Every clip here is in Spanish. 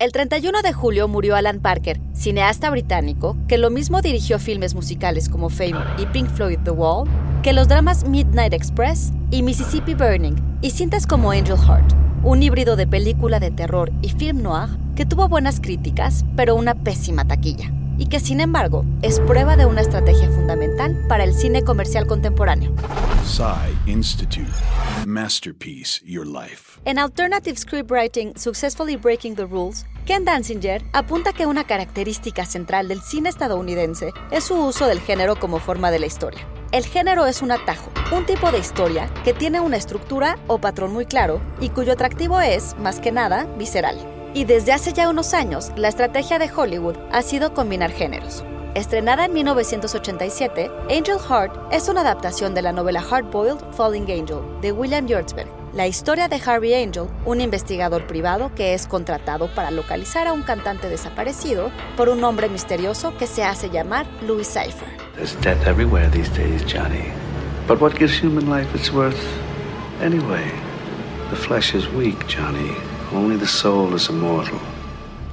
El 31 de julio murió Alan Parker, cineasta británico que lo mismo dirigió filmes musicales como Fame y Pink Floyd The Wall, que los dramas Midnight Express y Mississippi Burning, y cintas como Angel Heart, un híbrido de película de terror y film noir que tuvo buenas críticas, pero una pésima taquilla, y que sin embargo es prueba de una estrategia para el cine comercial contemporáneo. Institute. Masterpiece Your Life. En Alternative Scriptwriting Successfully Breaking the Rules, Ken Danzinger apunta que una característica central del cine estadounidense es su uso del género como forma de la historia. El género es un atajo, un tipo de historia que tiene una estructura o patrón muy claro y cuyo atractivo es, más que nada, visceral. Y desde hace ya unos años, la estrategia de Hollywood ha sido combinar géneros. Estrenada en 1987, Angel Heart es una adaptación de la novela Hardboiled Falling Angel de William Yurtsberg, la historia de Harvey Angel, un investigador privado que es contratado para localizar a un cantante desaparecido por un hombre misterioso que se hace llamar Louis Cypher. There's death everywhere these days, Johnny. But what gives human life its worth anyway? The flesh is weak, Johnny. Only the soul is immortal.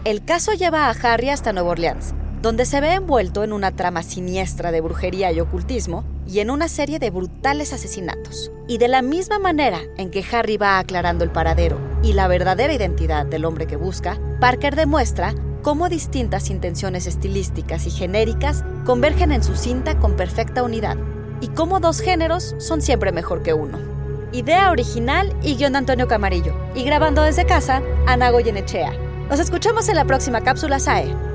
El caso lleva a Harry hasta Nueva Orleans, donde se ve envuelto en una trama siniestra de brujería y ocultismo y en una serie de brutales asesinatos. Y de la misma manera en que Harry va aclarando el paradero y la verdadera identidad del hombre que busca, Parker demuestra cómo distintas intenciones estilísticas y genéricas convergen en su cinta con perfecta unidad, y cómo dos géneros son siempre mejor que uno. Idea original y guion de Antonio Camarillo, y grabando desde casa, Ana Goyenechea. Nos escuchamos en la próxima cápsula SAE.